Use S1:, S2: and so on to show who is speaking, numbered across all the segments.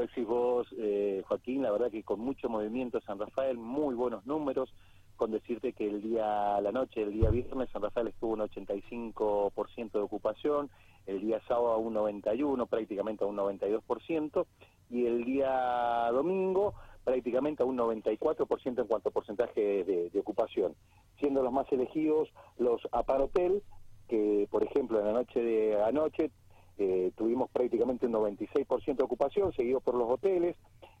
S1: decís vos, eh, Joaquín, la verdad que con mucho movimiento San Rafael, muy buenos números, con decirte que el día, la noche, el día viernes, San Rafael estuvo un 85% de ocupación, el día sábado un 91, prácticamente a un 92%, y el día domingo prácticamente a un 94% en cuanto a porcentaje de, de, ocupación, siendo los más elegidos los aparotel, que por ejemplo en la noche de anoche eh, tuvimos prácticamente un 96% de ocupación, seguido por los hoteles,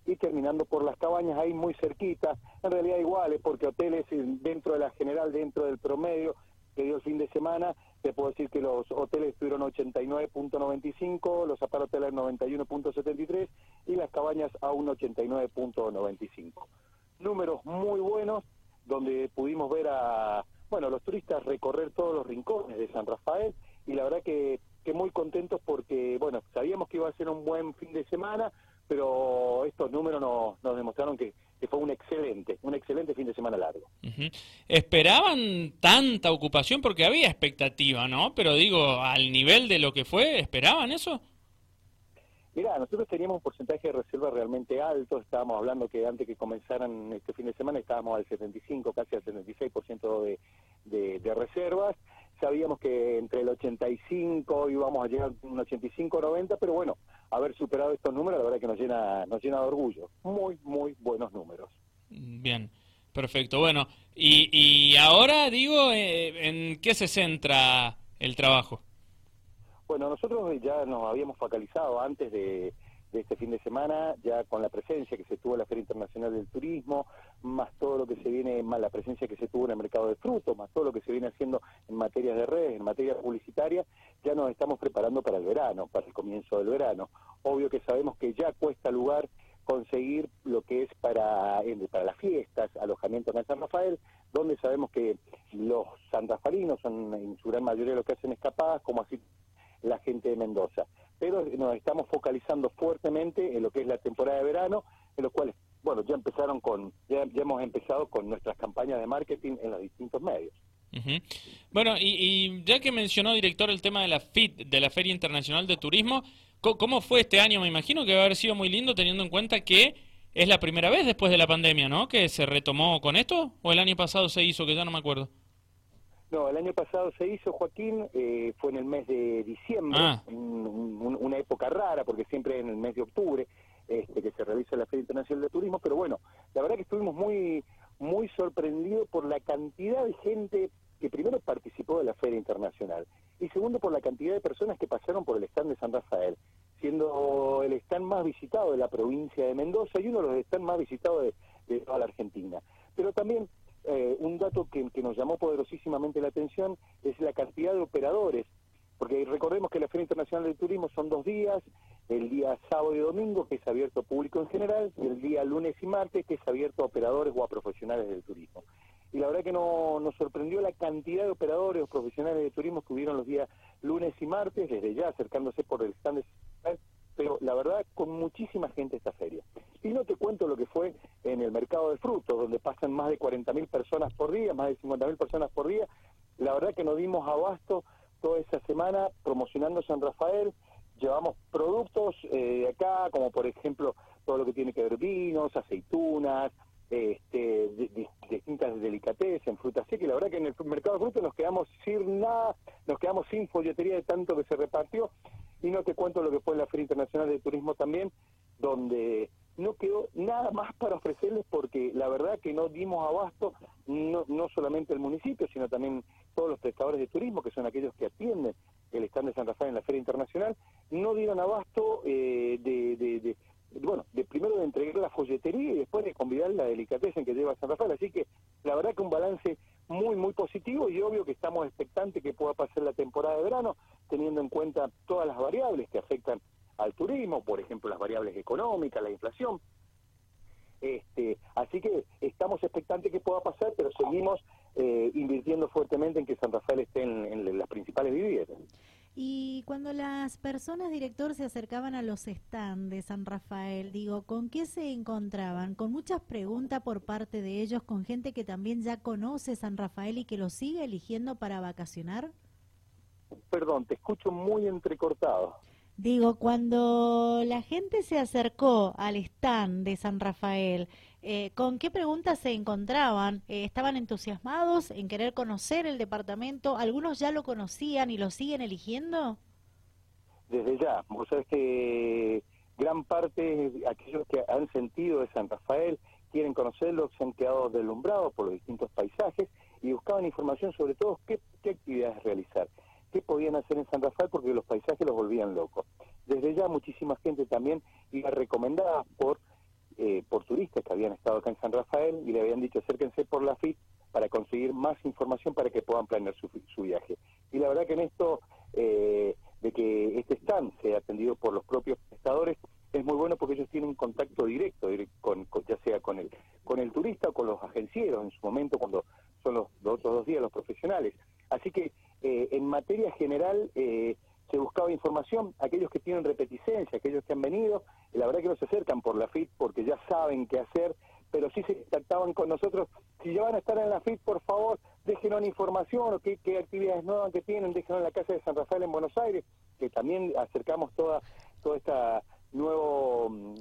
S1: y terminando por las cabañas ahí muy cerquita, en realidad iguales, porque hoteles dentro de la general, dentro del promedio que dio el fin de semana, te puedo decir que los hoteles estuvieron 89.95, los aparoteles 91.73 y las cabañas a un 89.95. Números muy buenos, donde pudimos ver a, bueno, los turistas recorrer todos los rincones de San Rafael, y la verdad que muy contentos porque, bueno, sabíamos que iba a ser un buen fin de semana, pero estos números nos, nos demostraron que, fue un excelente, un excelente fin de semana largo.
S2: ¿Esperaban tanta ocupación? Porque había expectativa, ¿no? Pero digo, al nivel de lo que fue, ¿esperaban eso?
S1: Mira, nosotros teníamos un porcentaje de reserva realmente alto, estábamos hablando que antes que comenzaran este fin de semana estábamos al 75, casi al 76% de, de, de reservas, sabíamos que entre el 85 íbamos a llegar a un 85-90, pero bueno, haber superado estos números la verdad que nos llena, nos llena de orgullo. Muy, muy buenos números.
S2: Bien, perfecto. Bueno, y, y ahora digo, eh, ¿en qué se centra el trabajo?
S1: Bueno, nosotros ya nos habíamos focalizado antes de de este fin de semana, ya con la presencia que se tuvo en la Feria Internacional del Turismo, más todo lo que se viene, más la presencia que se tuvo en el mercado de frutos, más todo lo que se viene haciendo en materias de redes, en materia publicitaria, ya nos estamos preparando para el verano, para el comienzo del verano. Obvio que sabemos que ya cuesta lugar conseguir lo que es para, para las fiestas, alojamientos en San Rafael, donde sabemos que los sanrafalinos son en su gran mayoría los que hacen escapadas, como así la gente de Mendoza pero nos estamos focalizando fuertemente en lo que es la temporada de verano, en los cuales, bueno, ya empezaron con, ya, hemos empezado con nuestras campañas de marketing en los distintos medios.
S2: Bueno, y, ya que mencionó, director, el tema de la FIT, de la Feria Internacional de Turismo, ¿cómo fue este año? Me imagino que va a haber sido muy lindo teniendo en cuenta que es la primera vez después de la pandemia, ¿no? Que se retomó con esto, o el año pasado se hizo, que ya no me acuerdo.
S1: No, el año pasado se hizo, Joaquín, eh, fue en el mes de diciembre, ah. una época rara, porque siempre en el mes de octubre este, que se realiza la Feria Internacional de Turismo, pero bueno, la verdad que estuvimos muy sorprendidos por la cantidad de gente que primero participó de la Feria Internacional y segundo por la cantidad de personas que pasaron por el stand de San Rafael, siendo el stand más visitado de la provincia de Mendoza y uno de los stands más visitados de, de toda la Argentina. Pero también eh, un dato que, nos llamó poderosísimamente la es la cantidad de operadores, porque recordemos que la Feria Internacional del Turismo son dos días, el día sábado y domingo, que es abierto a público en general, y el día lunes y martes, que es abierto a operadores o a profesionales del turismo. Y la verdad que no, nos sorprendió la cantidad de operadores o profesionales de turismo que hubieron los días lunes y martes, desde ya acercándose por el stand de pero la verdad con muchísima gente esta feria. Y no te cuento lo que fue en el mercado de frutos, donde pasan más de 40.000 personas por día, más de 50.000 personas por día. La verdad que nos dimos abasto toda esa semana promocionando San Rafael, llevamos productos eh, acá, como por ejemplo todo lo que tiene que ver vinos, aceitunas, este, distintas delicatessen, frutas secas, y la verdad que en el mercado de frutos nos quedamos sin nada, nos quedamos sin folletería de tanto que se repartió, y no te cuento lo que fue la Feria Internacional de Turismo también, donde no quedó nada más para ofrecerles porque la verdad que no dimos abasto, no, no solamente el municipio, sino también todos los prestadores de turismo, que son aquellos que atienden el stand de San Rafael en la Feria Internacional, no dieron abasto eh, de, de, bueno, de primero de entregar la folletería y después de convidar la delicateza en que lleva San Rafael. Así que la verdad que un balance muy, muy positivo y obvio que estamos expectantes que pueda pasar la temporada de verano, teniendo en cuenta todas las variables que afectan al turismo, por ejemplo, las variables económicas, la inflación. Este, así que estamos expectantes que pueda pasar, pero seguimos eh, invirtiendo fuertemente en que San Rafael esté en, en las principales viviendas.
S3: Y cuando las personas, director, se acercaban a los stands de San Rafael, digo, ¿con qué se encontraban? Con muchas preguntas por parte de ellos, con gente que también ya conoce San Rafael y que lo sigue eligiendo para vacacionar.
S1: Perdón, te escucho muy entrecortado.
S3: Digo, cuando la gente se acercó al stand de San Rafael, eh, ¿con qué preguntas se encontraban? Eh, ¿Estaban entusiasmados en querer conocer el departamento? ¿Algunos ya lo conocían y lo siguen eligiendo?
S1: Desde ya, vos sabés que gran parte de aquellos que han sentido de San Rafael quieren conocerlo, se han quedado deslumbrados por los distintos paisajes y buscaban información sobre todo qué, qué actividades realizar qué podían hacer en San Rafael porque los paisajes los volvían locos. Desde ya muchísima gente también iba recomendada por, eh, por turistas que habían estado acá en San Rafael y le habían dicho acérquense por la FIT para conseguir más información para que puedan planear su, su viaje. Y la verdad que en esto eh, de que este stand sea atendido por los propios prestadores es muy bueno porque ellos tienen contacto directo, con, ya sea con el, con el turista o con los agencieros en su momento cuando son los, los otros dos días los profesionales. Así que eh, en materia general eh, se buscaba información, aquellos que tienen repeticencia, aquellos que han venido, la verdad que no se acercan por la FIT porque ya saben qué hacer, pero sí se contactaban con nosotros, si ya van a estar en la FIT, por favor, déjenos información o qué, qué actividades nuevas que tienen, déjenos en la Casa de San Rafael en Buenos Aires, que también acercamos toda, toda esta nuevo mm,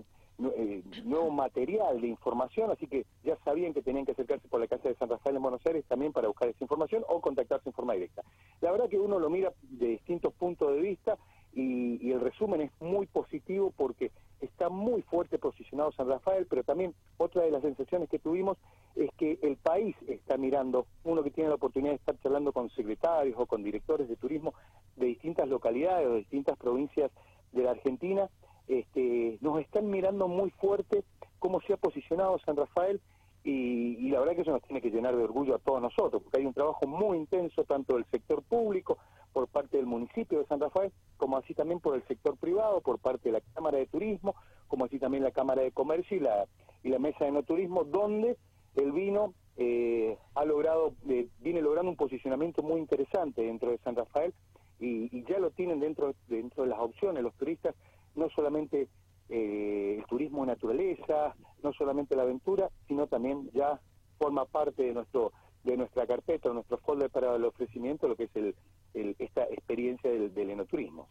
S1: nuevo material de información, así que ya sabían que tenían que acercarse por la Casa de San Rafael en Buenos Aires también para buscar esa información o contactarse en forma directa. La verdad que uno lo mira de distintos puntos de vista y, y el resumen es muy positivo porque está muy fuerte posicionado San Rafael, pero también otra de las sensaciones que tuvimos es que el país está mirando, uno que tiene la oportunidad de estar charlando con secretarios o con directores de turismo de distintas localidades o de distintas provincias de la Argentina, este, nos están mirando muy fuerte cómo se ha posicionado San Rafael y, la verdad que eso nos tiene que llenar de orgullo a todos nosotros, porque hay un trabajo muy intenso tanto del sector público, por parte del municipio de San Rafael, como así también por el sector privado, por parte de la Cámara de Turismo, como así también la Cámara de Comercio y la, y la Mesa de No Turismo, donde el vino eh, ha logrado, eh, viene logrando un posicionamiento muy interesante dentro de San Rafael y, y ya lo tienen dentro, dentro de las opciones los turistas no solamente eh, el turismo de naturaleza, no solamente la aventura, sino también ya forma parte de nuestro de nuestra carpeta, de nuestro folder para el ofrecimiento, lo que es el, esta experiencia del, enoturismo.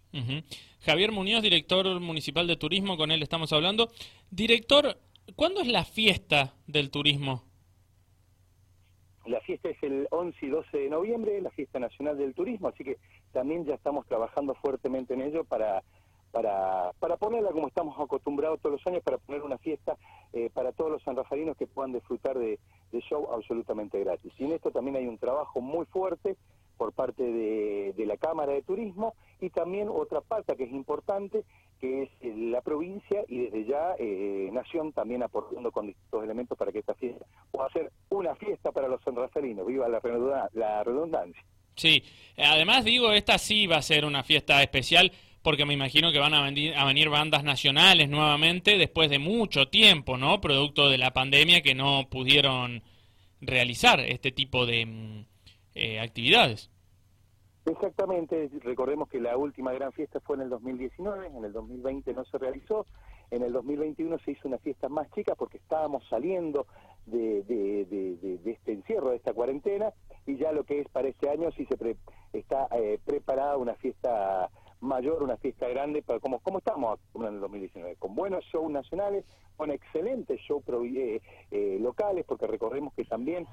S2: Javier Muñoz, director municipal de turismo, con él estamos hablando. Director, ¿cuándo es la fiesta del turismo?
S1: La fiesta es el 11 y 12 de noviembre, la fiesta nacional del turismo, así que también ya estamos trabajando fuertemente en ello para para, para ponerla como estamos acostumbrados todos los años, para poner una fiesta eh, para todos los sanrafarinos que puedan disfrutar de, show absolutamente gratis. Y en esto también hay un trabajo muy fuerte por parte de, la Cámara de Turismo y también otra parte que es importante, que es eh, la provincia y desde ya eh, Nación también aportando con distintos elementos para que esta fiesta pueda ser una fiesta para los sanrafarinos. Viva la, la redundancia.
S2: Sí, además digo, esta sí va a ser una fiesta especial porque me imagino que van a venir, a venir bandas nacionales nuevamente después de mucho tiempo, ¿no? Producto de la pandemia que no pudieron realizar este tipo de mm, eh, actividades.
S1: Exactamente, recordemos que la última gran fiesta fue en el 2019, en el 2020 no se realizó, en el 2021 se hizo una fiesta más chica porque estábamos saliendo de, este encierro, de esta cuarentena, y ya lo que es para este año sí se está eh, preparada una fiesta mayor, una fiesta grande, para como, como estamos en el 2019, con buenos shows nacionales, con excelentes shows eh, eh, locales, porque recordemos que también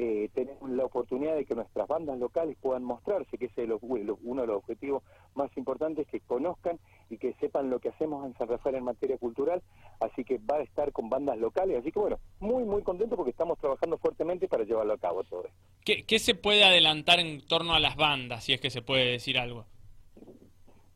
S1: eh, tenemos la oportunidad de que nuestras bandas locales puedan mostrarse, que ese es uno de los objetivos más importantes, que conozcan y que sepan lo que hacemos en San Rafael en materia cultural, así que va a estar con bandas locales, así que bueno, muy muy contento porque estamos trabajando fuertemente para llevarlo a cabo todo esto.
S2: ¿Qué, ¿Qué se puede adelantar en torno a las bandas, si es que se puede decir algo?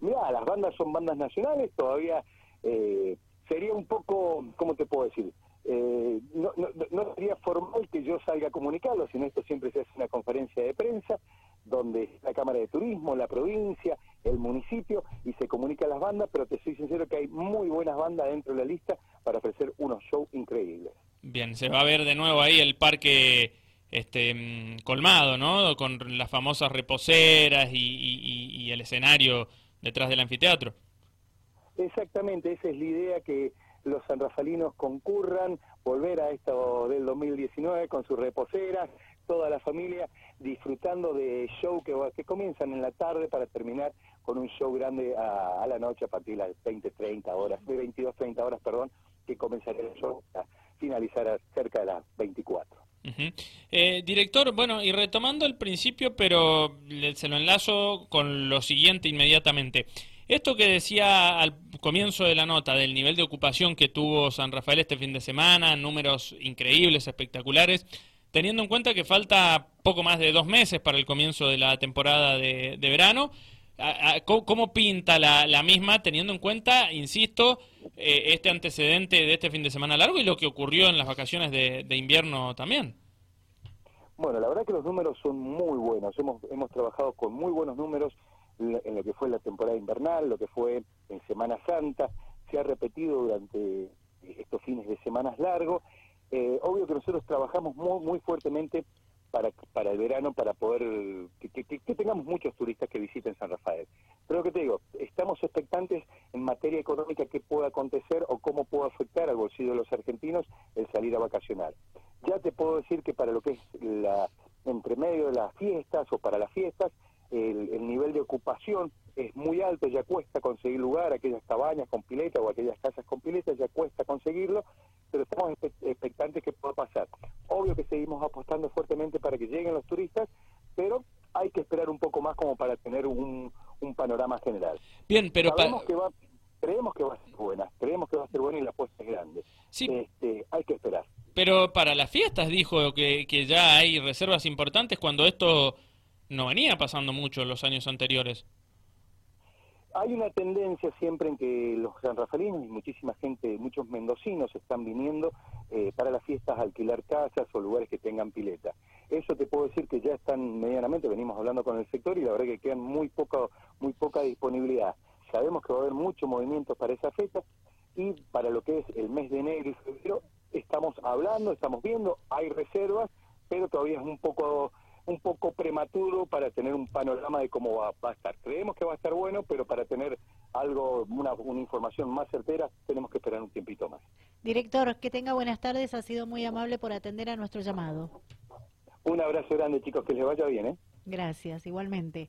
S1: Mira, las bandas son bandas nacionales, todavía eh, sería un poco, ¿cómo te puedo decir? Eh, no, no, sería formal que yo salga a comunicarlo, sino esto siempre se hace una conferencia de prensa donde la Cámara de Turismo, la provincia, el municipio y se comunica a las bandas, pero te soy sincero que hay muy buenas bandas dentro de la lista para ofrecer unos shows increíbles.
S2: Bien, se va a ver de nuevo ahí el parque este mm, colmado, ¿no? Con las famosas reposeras y, y el escenario detrás del anfiteatro.
S1: Exactamente, esa es la idea que los sanrafalinos concurran, volver a esto del 2019 con sus reposeras, toda la familia disfrutando de show que, que comienzan en la tarde para terminar con un show grande a, la noche a partir de las 20, 30 horas, de 22, 30 horas, perdón, que comenzaría el show a finalizar cerca de las 24.
S2: Eh, director, bueno, y retomando el principio, pero se lo enlazo con lo siguiente inmediatamente. Esto que decía al comienzo de la nota del nivel de ocupación que tuvo San Rafael este fin de semana, números increíbles, espectaculares, teniendo en cuenta que falta poco más de dos meses para el comienzo de la temporada de, verano, ¿cómo, pinta la, misma teniendo en cuenta, insisto, eh, este antecedente de este fin de semana largo y lo que ocurrió en las vacaciones de, invierno también?
S1: Bueno, la verdad que los números son muy buenos. Hemos, hemos trabajado con muy buenos números en lo que fue la temporada invernal, lo que fue en Semana Santa. Se ha repetido durante estos fines de semanas largos eh, obvio que nosotros trabajamos muy, muy fuertemente para, para el verano, para poder que, tengamos muchos turistas que visiten San Rafael. Pero que te digo, estamos expectantes en materia económica qué pueda acontecer o cómo puede afectar al bolsillo de los argentinos el salir a vacacionar. Ya te puedo decir que para lo que es la entre medio de las fiestas o para las fiestas, el, nivel de ocupación es muy alto, ya cuesta conseguir lugar, aquellas cabañas con pileta o aquellas casas con pileta, ya cuesta conseguirlo, pero estamos expectantes que pueda pasar. Obvio que seguimos apostando fuertemente para que lleguen los turistas, pero hay que esperar un poco más como para tener un, panorama general.
S2: Bien, pero
S1: que va, creemos que va a ser buena, creemos que va a ser buena y la apuesta es grande. Sí. Este, hay que esperar.
S2: Pero para las fiestas dijo que, que ya hay reservas importantes cuando esto no venía pasando mucho en los años anteriores.
S1: Hay una tendencia siempre en que los sanrafalinos y muchísima gente, muchos mendocinos están viniendo eh, para las fiestas a alquilar casas o lugares que tengan pileta. Eso te puedo decir que ya están medianamente, venimos hablando con el sector y la verdad que quedan muy poca, muy poca disponibilidad. Sabemos que va a haber mucho movimiento para esa fecha y para lo que es el mes de enero y febrero estamos hablando, estamos viendo, hay reservas, pero todavía es un poco un poco prematuro para tener un panorama de cómo va, a estar. Creemos que va a estar bueno, pero para tener algo, una, una información más certera, tenemos que esperar un tiempito más.
S3: Director, que tenga buenas tardes, ha sido muy amable por atender a nuestro llamado.
S1: Un abrazo grande, chicos, que les vaya bien. ¿eh?
S3: Gracias, igualmente.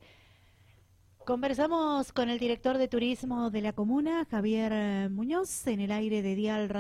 S3: Conversamos con el director de turismo de la comuna, Javier Muñoz, en el aire de Dial